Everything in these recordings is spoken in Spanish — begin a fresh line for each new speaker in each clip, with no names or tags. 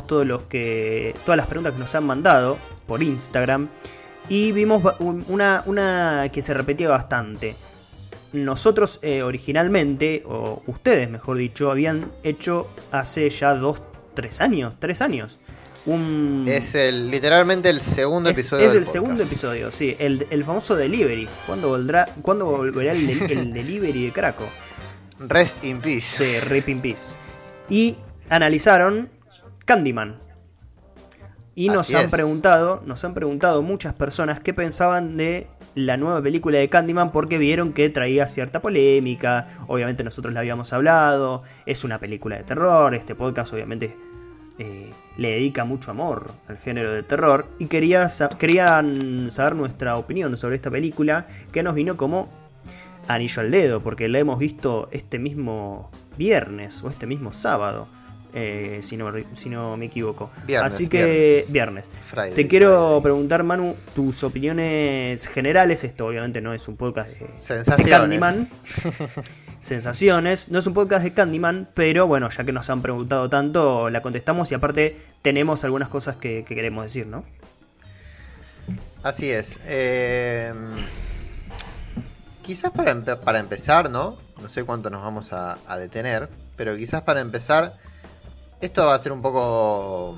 todos los que, todas las preguntas que nos han mandado por Instagram y vimos una, una que se repetía bastante. Nosotros eh, originalmente, o ustedes mejor dicho, habían hecho hace ya dos, tres años, tres años.
Un... Es el, literalmente el segundo episodio.
Es el segundo episodio, sí. El, el famoso delivery. ¿Cuándo, volverá, ¿cuándo volverá el, el delivery de Craco?
Rest in peace.
Sí, rip in peace. Y analizaron Candyman. Y nos han preguntado, nos han preguntado muchas personas qué pensaban de la nueva película de Candyman porque vieron que traía cierta polémica. Obviamente nosotros la habíamos hablado. Es una película de terror. Este podcast obviamente eh, le dedica mucho amor al género de terror. Y quería, querían saber nuestra opinión sobre esta película que nos vino como anillo al dedo porque la hemos visto este mismo viernes o este mismo sábado. Eh, si, no, si no me equivoco. Así que viernes. Te quiero preguntar, Manu, tus opiniones generales. Esto obviamente no es un podcast de, Candyman. Sensaciones. No es un podcast de Candyman, pero bueno, ya que nos han preguntado tanto, la contestamos y aparte tenemos algunas cosas que, queremos decir, ¿no?
Así es. Eh, quizás para, para, empezar, ¿no? No sé cuánto nos vamos a detener, pero quizás para empezar esto va a ser un poco,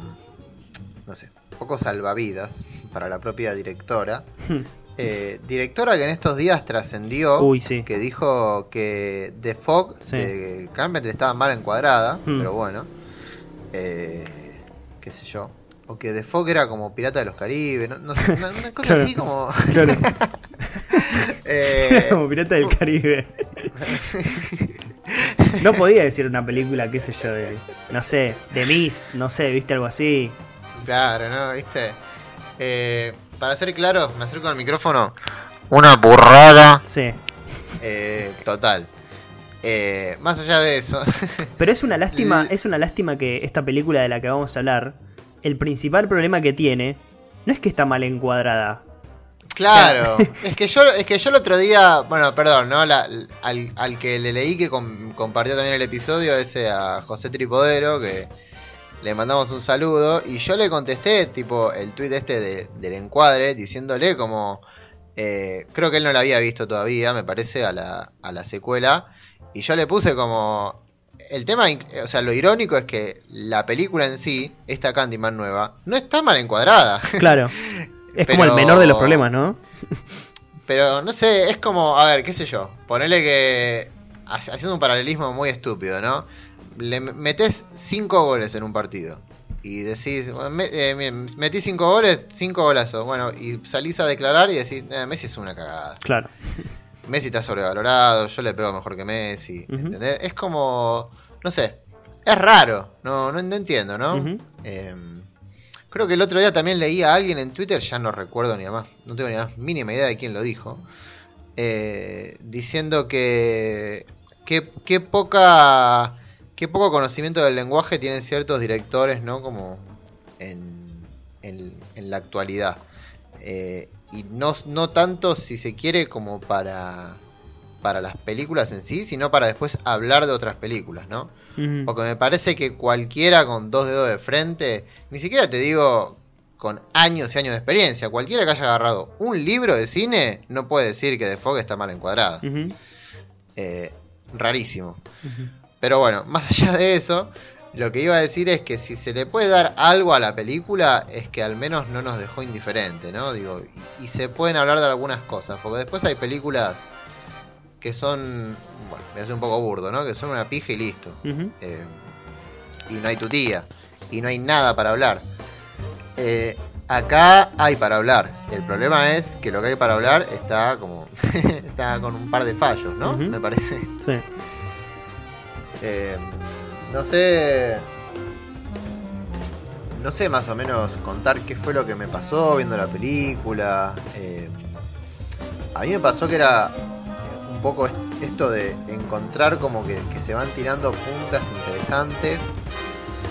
no sé, un poco salvavidas para la propia directora. Eh, directora que en estos días trascendió, que dijo que The Fog de Carpenter estaba mal encuadrada, hmm. pero bueno, eh, qué sé yo. O que The Fog era como Pirata de los Caribes, no, sé, una, cosa así como...
Eh, como Pirata del Caribe. No podía decir una película, qué sé yo, de, no sé, de Mist, no sé, viste algo así.
Claro, ¿no? ¿Viste? Eh, para ser claro, me acerco al micrófono. Una burrada.
Sí.
Eh, total. Eh, más allá de eso.
Pero es una lástima, es una lástima que esta película de la que vamos a hablar, el principal problema que tiene no es que está mal encuadrada,
Claro, es que yo es que yo el otro día, bueno, perdón, ¿no? al, al, que le leí que compartió también el episodio, ese a José Tripodero, que le mandamos un saludo, y yo le contesté, tipo, el tweet este de, del encuadre, diciéndole como, eh, creo que él no la había visto todavía, me parece, a la, a la secuela, y yo le puse como, el tema, o sea, lo irónico es que la película en sí, esta Candyman nueva, no está mal encuadrada.
Claro. Es como el menor de los problemas, ¿no?
pero no sé, es como, a ver, qué sé yo, ponele que, haciendo un paralelismo muy estúpido, ¿no? Le metes 5 goles en un partido y decís, eh, metí 5 goles, 5 golazos, bueno, y salís a declarar y decís, eh, Messi es una cagada.
Claro.
Messi está sobrevalorado, yo le pego mejor que Messi, ¿entendés? Es como, no sé, es raro, no, no, entiendo, ¿no? Creo que el otro día también leí a alguien en Twitter, ya no recuerdo ni más, no tengo ni más mínima idea de quién lo dijo, eh, diciendo que qué poca qué poco conocimiento del lenguaje tienen ciertos directores, ¿no? Como en, en, la actualidad. Eh, y no, no tanto, si se quiere, como para para las películas en sí, sino para después hablar de otras películas, ¿no? Porque me parece que cualquiera con dos dedos de frente, ni siquiera te digo con años y años de experiencia, cualquiera que haya agarrado un libro de cine no puede decir que The Fog está mal encuadrada. Eh, rarísimo. Pero bueno, más allá de eso, lo que iba a decir es que si se le puede dar algo a la película es que al menos no nos dejó indiferente, ¿no? Digo, y se pueden hablar de algunas cosas, porque después hay películas que son, bueno, me hace un poco burdo, ¿no? Que son una pija y listo. Eh, y no hay tutía. Y no hay nada para hablar. Eh, acá hay para hablar. El problema es que lo que hay para hablar está como. está con un par de fallos, ¿no? Me parece.
Sí.
Eh, no sé. No sé más o menos contar qué fue lo que me pasó viendo la película. a mí me pasó que era poco esto de encontrar como que, se van tirando puntas interesantes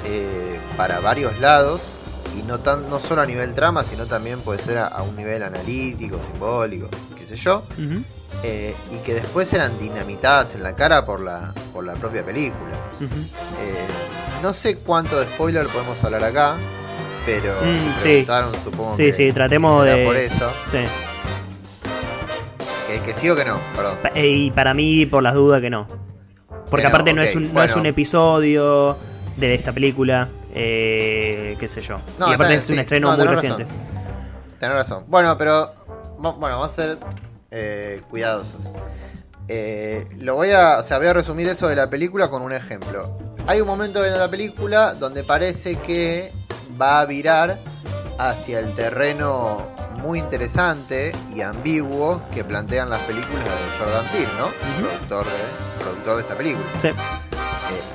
eh, para varios lados y no tan no solo a nivel trama sino también puede ser a, un nivel analítico simbólico qué sé yo eh, y que después eran dinamitadas en la cara por la por la propia película eh, no sé cuánto de spoiler podemos hablar acá, pero
mm, sí.
supongo
sí, Sí, tratemos de.
Por eso.
Sí.
Que, sí o que no, perdón.
Eh, y para mí, por las dudas, que no. Porque aparte no, es un, no es un episodio de esta película, eh, qué sé yo. y aparte es un estreno muy reciente.
Tenés razón. Bueno, pero bueno, vamos a ser eh, cuidadosos. Eh, lo voy a, o sea, voy a resumir eso de la película con un ejemplo. Hay un momento en la película donde parece que va a virar hacia el terreno muy interesante y ambiguo que plantean las películas de Jordan Peele, ¿no? productor, de, productor de esta película.
Sí. Eh,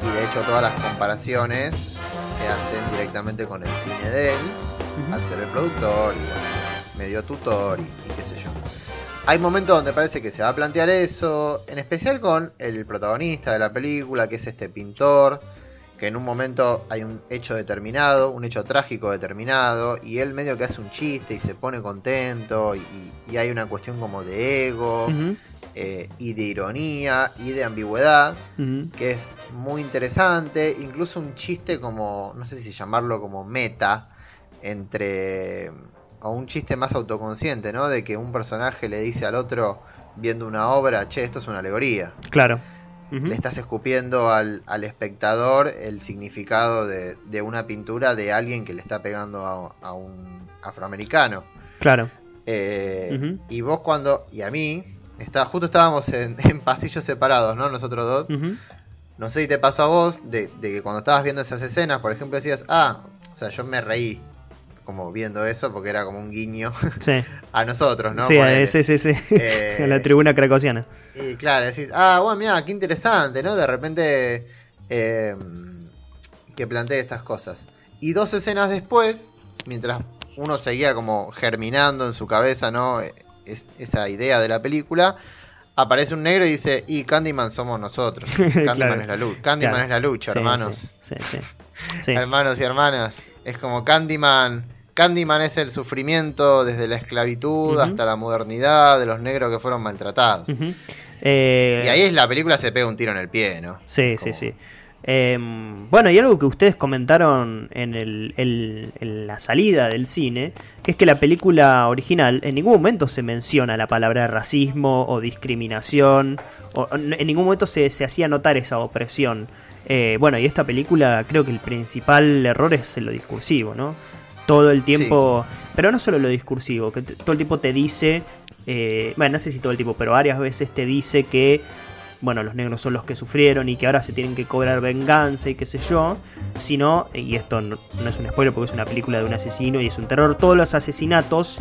y de hecho todas las comparaciones se hacen directamente con el cine de él, al ser el productor y medio tutor y, y qué sé yo. Hay momentos donde parece que se va a plantear eso, en especial con el protagonista de la película, que es este pintor, que en un momento hay un hecho determinado, un hecho trágico determinado, y él medio que hace un chiste y se pone contento, y, hay una cuestión como de ego, eh, y de ironía, y de ambigüedad, que es muy interesante, incluso un chiste como, no sé si llamarlo como meta, entre o un chiste más autoconsciente, ¿no? De que un personaje le dice al otro viendo una obra, che, esto es una alegoría.
Claro.
Le estás escupiendo al, espectador el significado de, una pintura de alguien que le está pegando a, un afroamericano.
Claro.
Eh, y vos cuando, y a mí, está, justo estábamos en, pasillos separados, ¿no? Nosotros dos. No sé si te pasó a vos de, de que cuando estabas viendo esas escenas, por ejemplo, decías, ah, o sea, yo me reí como viendo eso porque era como un guiño a nosotros, ¿no?
Sí, sí, sí, sí. en la tribuna cracosiana.
Y claro, decís, ah, bueno, mira, qué interesante, ¿no? De repente eh, que plantee estas cosas. Y dos escenas después, mientras uno seguía como germinando en su cabeza, ¿no? Es, esa idea de la película, aparece un negro y dice, y Candyman somos nosotros. Candyman es la lucha. Candyman es la lucha, hermanos. Sí, sí, hermanos y hermanas. Es como Candyman Candyman es el sufrimiento desde la esclavitud hasta la modernidad de los negros que fueron maltratados.
Eh,
y ahí es la película se pega un tiro en el pie, ¿no?
Sí, sí, sí. Em, bueno, y algo que ustedes comentaron en, en, la salida del cine, que es que la película original en ningún momento se menciona la palabra racismo o discriminación, o en ningún momento se, se hacía notar esa opresión. Eh, bueno, y esta película creo que el principal error es en lo discursivo, ¿no? Todo el tiempo, pero no solo lo discursivo, que todo el tiempo te dice, eh, bueno, no sé si todo el tiempo, pero varias veces te dice que, bueno, los negros son los que sufrieron y que ahora se tienen que cobrar venganza y qué sé yo, sino, y esto no, es un spoiler porque es una película de un asesino y es un terror, todos los asesinatos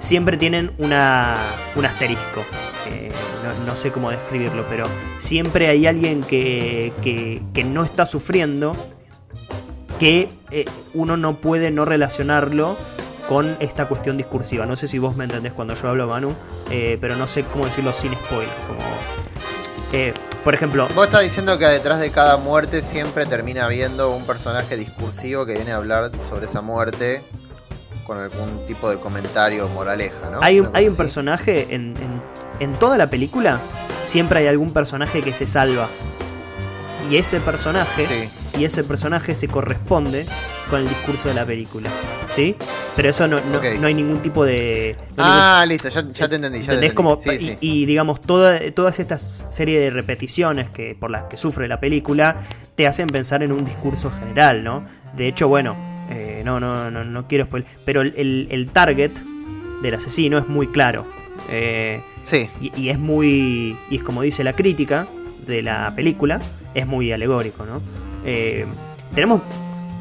siempre tienen una, un asterisco. Eh, no, sé cómo describirlo, pero siempre hay alguien que, que, que no está sufriendo que eh, uno no puede no relacionarlo con esta cuestión discursiva. No sé si vos me entendés cuando yo hablo, Manu, eh, pero no sé cómo decirlo sin spoiler. Como, eh, por ejemplo...
Vos estás diciendo que detrás de cada muerte siempre termina habiendo un personaje discursivo que viene a hablar sobre esa muerte con algún tipo de comentario moraleja, ¿no?
Hay un, hay un personaje en, en toda la película, siempre hay algún personaje que se salva. Y ese personaje... Sí y ese personaje se corresponde con el discurso de la película. ¿Sí? Pero eso no, no, hay ningún tipo de.
ah, listo, ya, te entendí. Ya te
Como, y, digamos, toda, todas estas series de repeticiones que, por las que sufre la película te hacen pensar en un discurso general, ¿no? De hecho, bueno, eh, no, no, no, no quiero spoiler, pero el, el, target del asesino es muy claro. Eh,
sí.
Y, y, es muy. Y es como dice la crítica de la película, es muy alegórico, ¿no? Eh, tenemos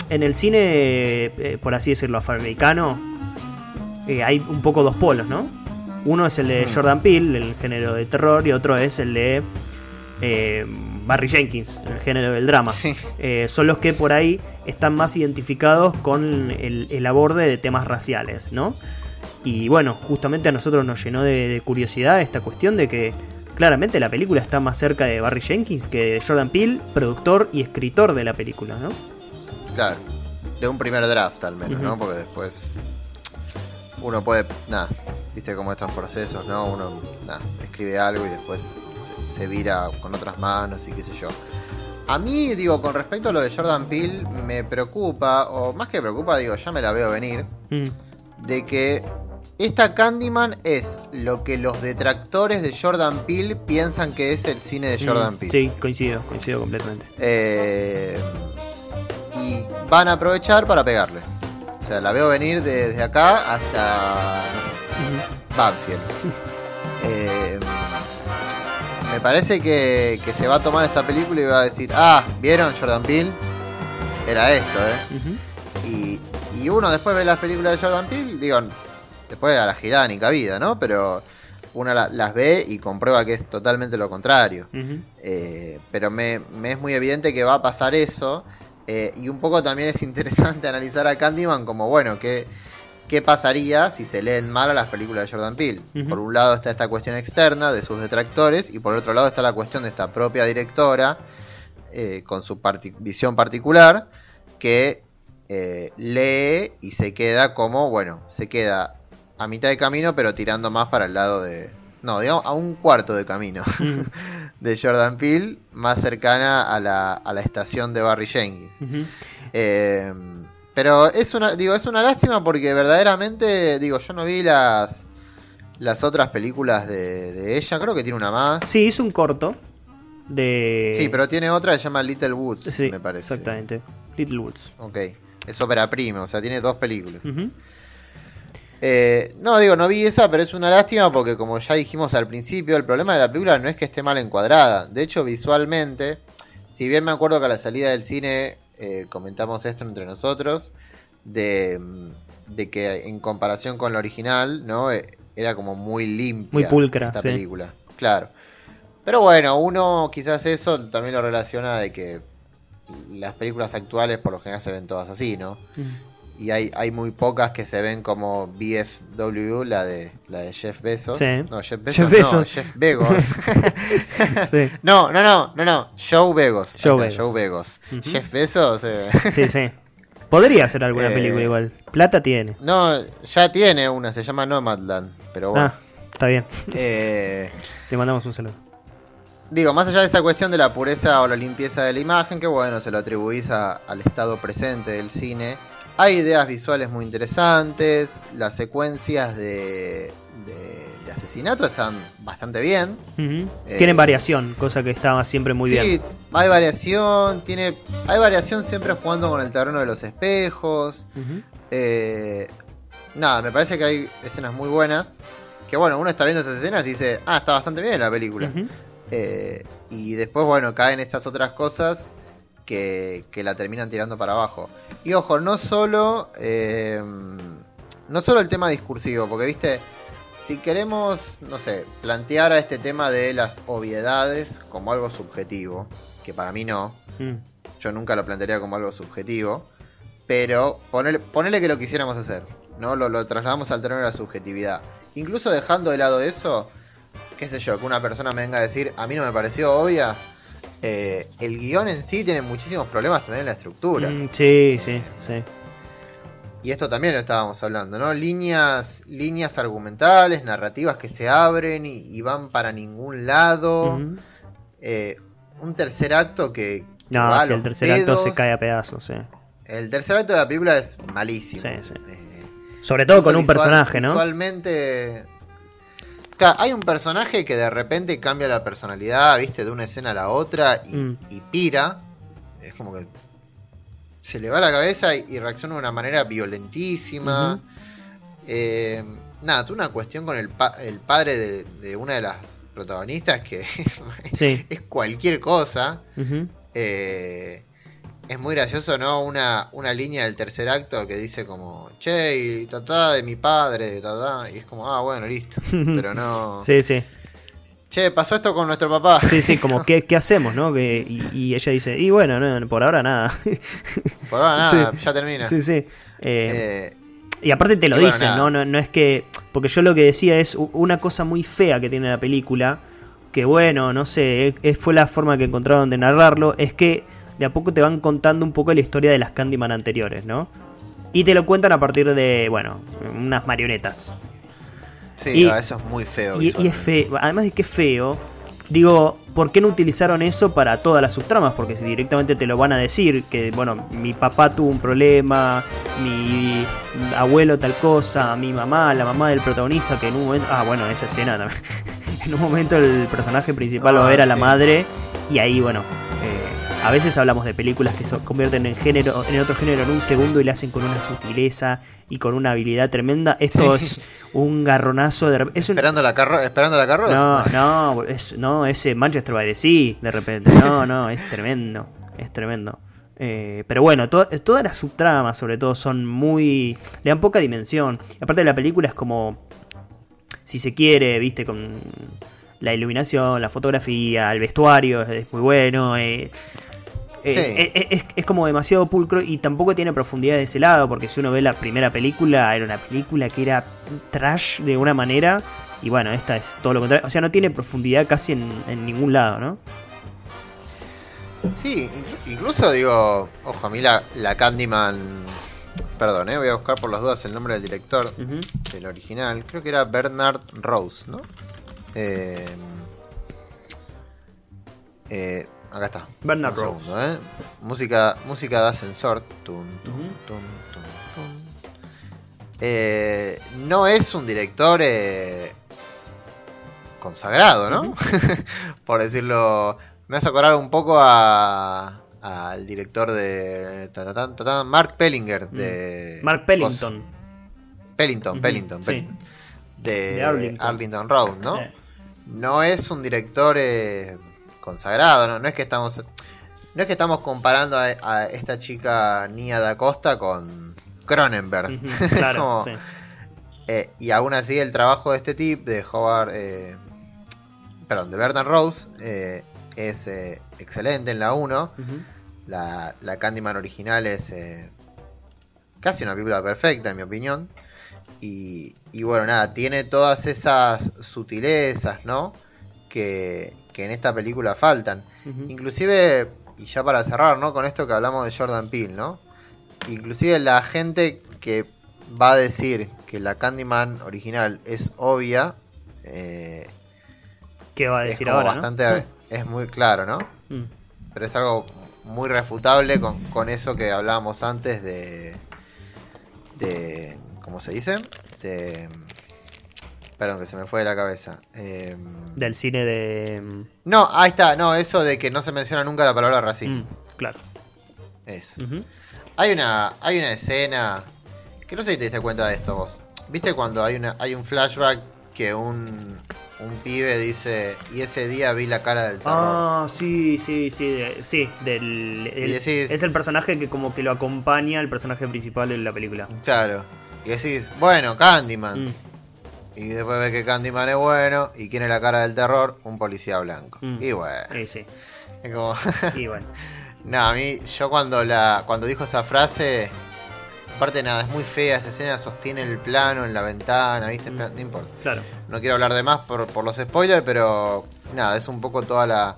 en el cine, eh, por así decirlo, afroamericano, eh, hay un poco dos polos, ¿no? Uno es el de mm. Jordan Peele, el género de terror, y otro es el de Barry Jenkins, el género del drama. son los que por ahí están más identificados con el, aborde de temas raciales, ¿no? Y bueno, justamente a nosotros nos llenó de curiosidad esta cuestión de que claramente la película está más cerca de Barry Jenkins que de Jordan Peele, productor y escritor de la película, ¿no?
Claro, de un primer draft al menos, ¿no? Porque después uno puede, nada, viste como estos procesos, ¿no? Uno, nada, escribe algo y después se, vira con otras manos y qué sé yo. A mí, digo, con respecto a lo de Jordan Peele, me preocupa, o más que preocupa, digo, ya me la veo venir, mm. de que esta Candyman es lo que los detractores de Jordan Peele piensan que es el cine de Jordan mm, Peele.
Sí, coincido, coincido completamente.
Eh, y van a aprovechar para pegarle. O sea, la veo venir desde acá hasta, no sé, Banfield. Eh, me parece que, se va a tomar esta película y va a decir, ah, ¿vieron Jordan Peele? Era esto, ¿eh? y, y, uno después ve las películas de Jordan Peele, digo, después a la girada ni cabida, ¿no? Pero uno las ve y comprueba que es totalmente lo contrario. Eh, pero me, es muy evidente que va a pasar eso. Eh, y un poco también es interesante analizar a Candyman como, bueno, que qué pasaría si se leen mal a las películas de Jordan Peele. Por un lado está esta cuestión externa de sus detractores y por otro lado está la cuestión de esta propia directora eh, con su visión particular que lee y se queda como, bueno, se queda a mitad de camino pero tirando más para el lado de... No, digamos a un cuarto de camino de Jordan Peele, más cercana a la, a la estación de Barry Jenkins. eh, pero es una, digo, es una lástima porque verdaderamente, digo, yo no vi las las otras películas de, ella, creo que tiene una más.
Sí, hizo un corto de...
Sí, pero tiene otra que se llama Little Woods, me parece.
Exactamente, Little Woods.
Ok, es ópera prima, o sea, tiene dos películas. Eh, no, digo, no vi esa, pero es una lástima porque como ya dijimos al principio, el problema de la película no es que esté mal encuadrada. De hecho, visualmente, si bien me acuerdo que a la salida del cine eh, comentamos esto entre nosotros, de, que en comparación con la original, ¿no? Eh, era como muy limpia
muy pulcra,
esta película. Claro. Pero bueno, uno quizás eso también lo relaciona de que las películas actuales por lo general se ven todas así, ¿no? Y hay, hay muy pocas que se ven como BFW, la de la de Jeff Bezos. No, Jeff Bezos, no, Jeff Begos. No, no, no, no, no, Joe Begos. Joe Begos. Jeff Bezos. Eh.
Sí, sí. Podría ser alguna eh, película igual. Plata tiene.
No, ya tiene una, se llama Nomadland, pero bueno. Ah,
está bien. Eh, Le mandamos un saludo.
Digo, más allá de esa cuestión de la pureza o la limpieza de la imagen, que bueno, se lo atribuís al estado presente del cine hay ideas visuales muy interesantes, las secuencias de, de, asesinato están bastante bien.
Eh, Tienen variación, cosa que estaba siempre muy bien. Sí,
hay variación, tiene, hay variación siempre jugando con el terreno de los espejos. Eh, nada, me parece que hay escenas muy buenas. Que bueno, uno está viendo esas escenas y dice, ah, está bastante bien la película. Eh, y después, bueno, caen estas otras cosas que, la terminan tirando para abajo. Y ojo, no solo, eh, no solo el tema discursivo, porque viste, si queremos, no sé, plantear a este tema de las obviedades como algo subjetivo, que para mí no, mm. yo nunca lo plantearía como algo subjetivo, pero ponerle, que lo quisiéramos hacer, ¿no? Lo, lo trasladamos al terreno de la subjetividad. Incluso dejando de lado eso, qué sé yo, que una persona me venga a decir, a mí no me pareció obvia, eh, el guion en sí tiene muchísimos problemas también en la estructura. Mm,
sí, sí, sí.
Y esto también lo estábamos hablando, ¿no? Líneas, líneas argumentales, narrativas que se abren y, van para ningún lado. Eh, un tercer acto que.
No, el tercer acto se cae a pedazos, sí.
El tercer acto de la película es malísimo. Sí, sí.
Eh, Sobre todo con un personaje, ¿no?
Visualmente hay un personaje que de repente cambia la personalidad, viste, de una escena a la otra y, mm. pira. Es como que se le va la cabeza y, reacciona de una manera violentísima. Eh, nada, tuve una cuestión con el, el padre de, una de las protagonistas que es, cualquier cosa. eh, es muy gracioso, ¿no? Una, una línea del tercer acto que dice como, che, y tatá de mi padre, tatá, y es como, ah, bueno, listo. Pero no.
sí, sí.
Che, pasó esto con nuestro papá.
Sí, sí, como, ¿qué, qué hacemos, no? Que, y, ella dice, y bueno, no, por ahora nada.
por ahora nada, ya termina.
Sí, sí. Eh, eh, y aparte te lo dicen, ¿no? ¿no? No es que. Porque yo lo que decía es una cosa muy fea que tiene la película. Que bueno, no sé, fue la forma que encontraron de narrarlo. Es que de a poco te van contando un poco la historia de las Candyman anteriores, ¿no? Y te lo cuentan a partir de, bueno, unas marionetas.
Sí, eso es muy feo.
Y, es feo, además de que es feo, digo, ¿por qué no utilizaron eso para todas las subtramas? Porque si directamente te lo van a decir, que bueno, mi papá tuvo un problema, mi abuelo tal cosa, mi mamá, la mamá del protagonista, que en un momento... Ah, bueno, esa escena también. en un momento el personaje principal va a ver a la madre y ahí, bueno, a veces hablamos de películas que se convierten en género, en otro género en un segundo y le hacen con una sutileza y con una habilidad tremenda. Esto es un garronazo de
esperando la carro esperando la carroza.
No, no, es, no, ese Manchester by the Sea de repente. No, no, es tremendo, es tremendo. Eh, pero bueno, todas las subtramas sobre todo son muy... le dan poca dimensión. Aparte de la película es como, si se quiere, viste, con la iluminación, la fotografía, el vestuario es, muy bueno. Eh, eh, eh, es, es, como demasiado pulcro y tampoco tiene profundidad de ese lado, porque si uno ve la primera película, era una película que era trash de una manera, y bueno, esta es todo lo contrario. O sea, no tiene profundidad casi en, ningún lado, ¿no?
Sí, incluso digo, ojo, a mí la, la Candyman, perdón, eh, voy a buscar por las dudas el nombre del director del original, creo que era Bernard Rose, ¿no? Eh, eh, Acá está.
Bernard Rose.
¿eh? Música, música de ascensor. Eh, no es un director eh, consagrado, ¿no? Por decirlo. Me hace acordar un poco al director de Mark Pellinger de
Mark Pellington
Pellington, Pellington, de, Arlington. Road, ¿no? No es un director consagrado, ¿no? No es que estamos. No es que estamos comparando a, esta chica Nia da Costa con Cronenberg. claro, eh, y aún así el trabajo de este tip, de Howard, eh, perdón, de Bernard Rose, eh, es excelente en la 1. la, la, Candyman original es casi una película perfecta, en mi opinión. Y, y bueno, nada, tiene todas esas sutilezas, ¿no? Que, que en esta película faltan. Inclusive, y ya para cerrar, ¿no? Con esto que hablamos de Jordan Peele, ¿no? Inclusive la gente que va a decir que la Candyman original es obvia. Eh,
¿Qué va a decir ahora?
Bastante, Es muy claro, ¿no? Mm. Pero es algo muy refutable con, con eso que hablábamos antes de. de ¿Cómo se dice? De Perdón, que se me fue de la cabeza. Em,
Del cine de.
No, ahí está, no, eso de que no se menciona nunca la palabra racismo.
Mm, claro.
Eso. Hay una. Hay una escena. Que no sé si te diste cuenta de esto vos. ¿Viste cuando hay una. hay un flashback que un. un pibe dice. Y ese día vi la cara del terror.
Ah, sí, sí, sí. sí, del. es el personaje que como que lo acompaña el personaje principal en la película.
Claro. Y decís, bueno, Candyman. Mm. Y después ve que Candyman es bueno. ¿Y quién es la cara del terror? Un policía blanco. Mm. Y bueno.
Y sí.
Es como...
y bueno.
no, a mí, yo cuando la cuando dijo esa frase, aparte nada, es muy fea esa escena, sostiene el plano en la ventana, ¿viste? Mm. No importa.
Claro.
No quiero hablar de más por, por los spoilers, pero nada, es un poco toda la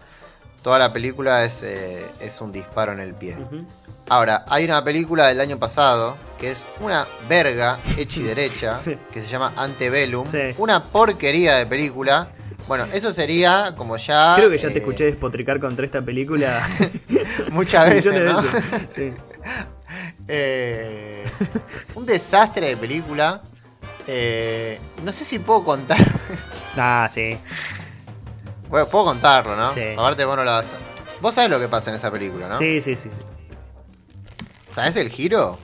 toda la película es, eh, es un disparo en el pie. Ahora, hay una película del año pasado que es una verga hecha y derecha, que se llama Antebellum. Una porquería de película. Bueno, eso sería como ya.
Creo que ya te eh, escuché despotricar contra esta película.
Muchas veces. ¿no? Eh, un desastre de película. Eh, no sé si puedo contar.
ah, sí.
Bueno, puedo contarlo, ¿no? Sí. Aparte, bueno, la Vos sabés lo que pasa en esa película, ¿no?
Sí, sí, sí. sí.
¿Sabes el giro?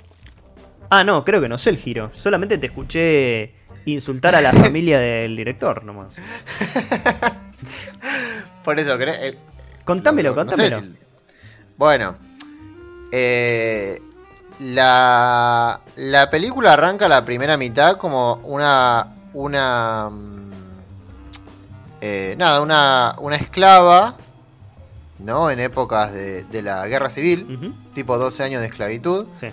Ah, no, creo que no sé el giro. Solamente te escuché insultar a la familia del director nomás.
Por eso, ¿crees? Eh,
contámelo, contámelo.
Bueno, eh, la, la película arranca la primera mitad como una. Una. Eh, nada, una, una esclava. ¿No? En épocas de, de la guerra civil. Tipo 12 años de esclavitud.
Sí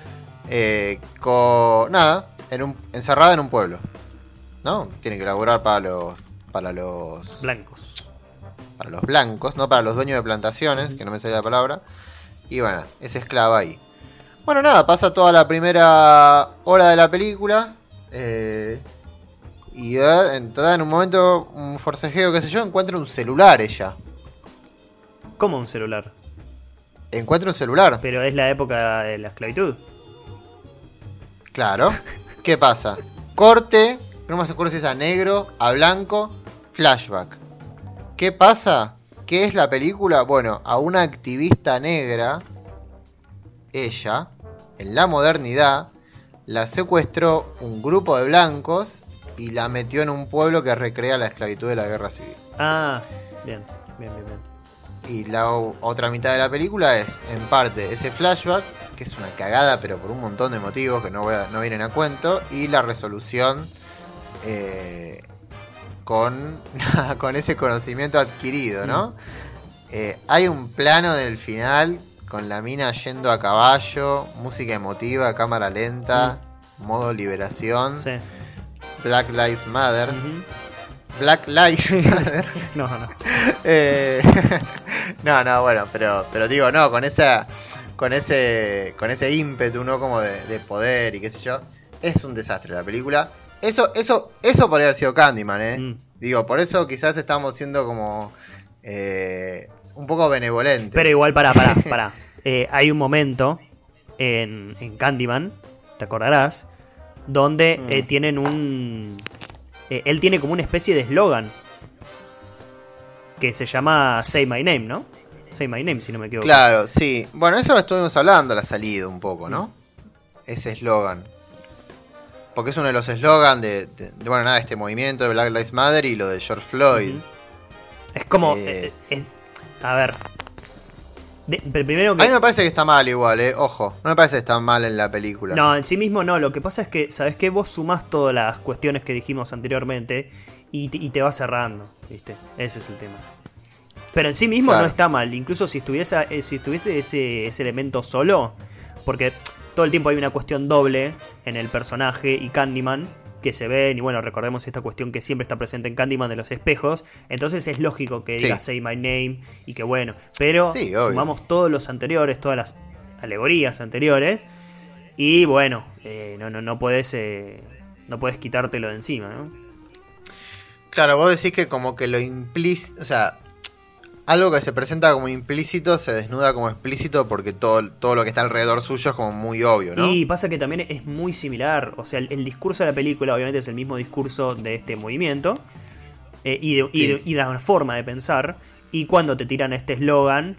eh, con nada, en un, encerrada en un pueblo. ¿No? Tiene que laburar para los para los
blancos.
Para los blancos, no para los dueños de plantaciones, que no me sale la palabra. Y bueno, es esclava ahí. Bueno, nada, pasa toda la primera hora de la película. Eh, y entrada en un momento, un forcejeo, qué sé yo, encuentra un celular ella.
¿Cómo un celular?
Encuentra un celular.
Pero es la época de la esclavitud.
Claro. ¿Qué pasa? Corte, no me acuerdo si es a negro, a blanco, flashback. ¿Qué pasa? ¿Qué es la película? Bueno, a una activista negra, ella, en la modernidad, la secuestró un grupo de blancos y la metió en un pueblo que recrea la esclavitud de la guerra civil.
Ah, bien, bien, bien, bien.
Y la otra mitad de la película es, en parte, ese flashback, que es una cagada, pero por un montón de motivos que no, voy no vienen a cuento, y la resolución eh, con, con ese conocimiento adquirido, ¿no? Mm. Eh, hay un plano del final con la mina yendo a caballo, música emotiva, cámara lenta, mm. modo liberación, Black Lives Matter. Black Lives Matter.
no, no.
Eh, no, no, bueno, pero, pero digo, no, con esa, con ese, con ese ímpetu, ¿no? Como de, poder y qué sé yo. Es un desastre la película. Eso, eso, eso podría haber sido Candyman, ¿eh? Mm. Digo, por eso quizás estamos siendo como eh, un poco benevolentes.
Pero igual, para, para, para. Eh, hay un momento en, en, Candyman, te acordarás, donde mm. tienen un... él tiene como una especie de eslogan que se llama Say My Name, ¿no? Say My Name, si no me equivoco.
Claro, sí. Bueno, eso lo estuvimos hablando la salida un poco, ¿no? Ese eslogan. Porque es uno de los eslogans de, bueno, nada, este movimiento de Black Lives Matter y lo de George Floyd.
Es como... Eh, eh, a ver. Primero
A mí me parece que está mal igual, eh. Ojo, no me parece que está mal en la película.
No, en sí mismo no. Lo que pasa es que, ¿sabes qué? Vos sumás todas las cuestiones que dijimos anteriormente y, te va cerrando, ¿viste? Ese es el tema. Pero en sí mismo no está mal, incluso si estuviese, eh, si estuviese ese, ese elemento solo, porque todo el tiempo hay una cuestión doble en el personaje y Candyman, que se ven, y bueno, recordemos esta cuestión que siempre está presente en Candyman de los espejos, entonces es lógico que diga Say My Name y que bueno, pero sumamos todos los anteriores, todas las alegorías anteriores, y bueno, eh, no, no, no puedes, eh, no puedes quitártelo de encima, ¿no?
Claro, vos decís que como que lo implícito, o sea, algo que se presenta como implícito se desnuda como explícito porque todo, todo lo que está alrededor suyo es como muy obvio, ¿no?
Y pasa que también es muy similar, o sea, el, discurso de la película obviamente es el mismo discurso de este movimiento eh, y, de, y, la forma de pensar, y cuando te tiran este eslogan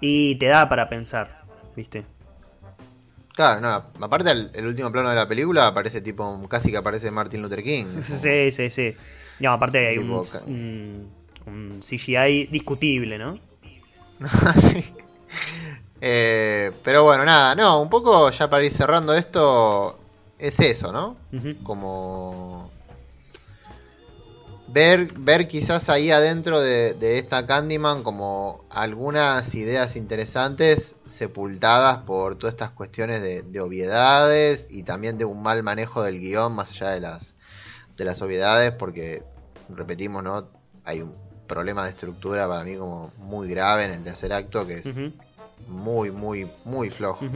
y te da para pensar, ¿viste?
Claro, no, aparte el, último plano de la película aparece tipo, casi que aparece Martin Luther King.
Sí, sí, sí. No, aparte hay un, CGI discutible, ¿no?
sí. Eh, pero bueno, nada, no, un poco ya para ir cerrando esto, es eso, ¿no? Como ver, ver quizás ahí adentro de, esta Candyman como algunas ideas interesantes sepultadas por todas estas cuestiones de, de, obviedades y también de un mal manejo del guion más allá de las de las obviedades porque, repetimos, ¿no? Hay un problema de estructura para mí como muy grave en el tercer acto que es muy, muy, muy flojo.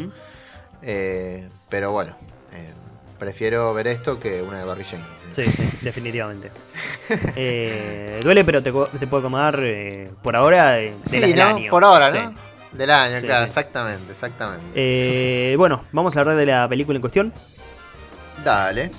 Eh, pero bueno, eh, prefiero ver esto que una de Barry Jenkins.
¿eh? Sí, sí, definitivamente. duele, pero te, te puedo acomodar por ahora de,
del año. Por ahora, ¿no? Del año, claro, exactamente, exactamente.
bueno, vamos a hablar de la película en cuestión.
Dale.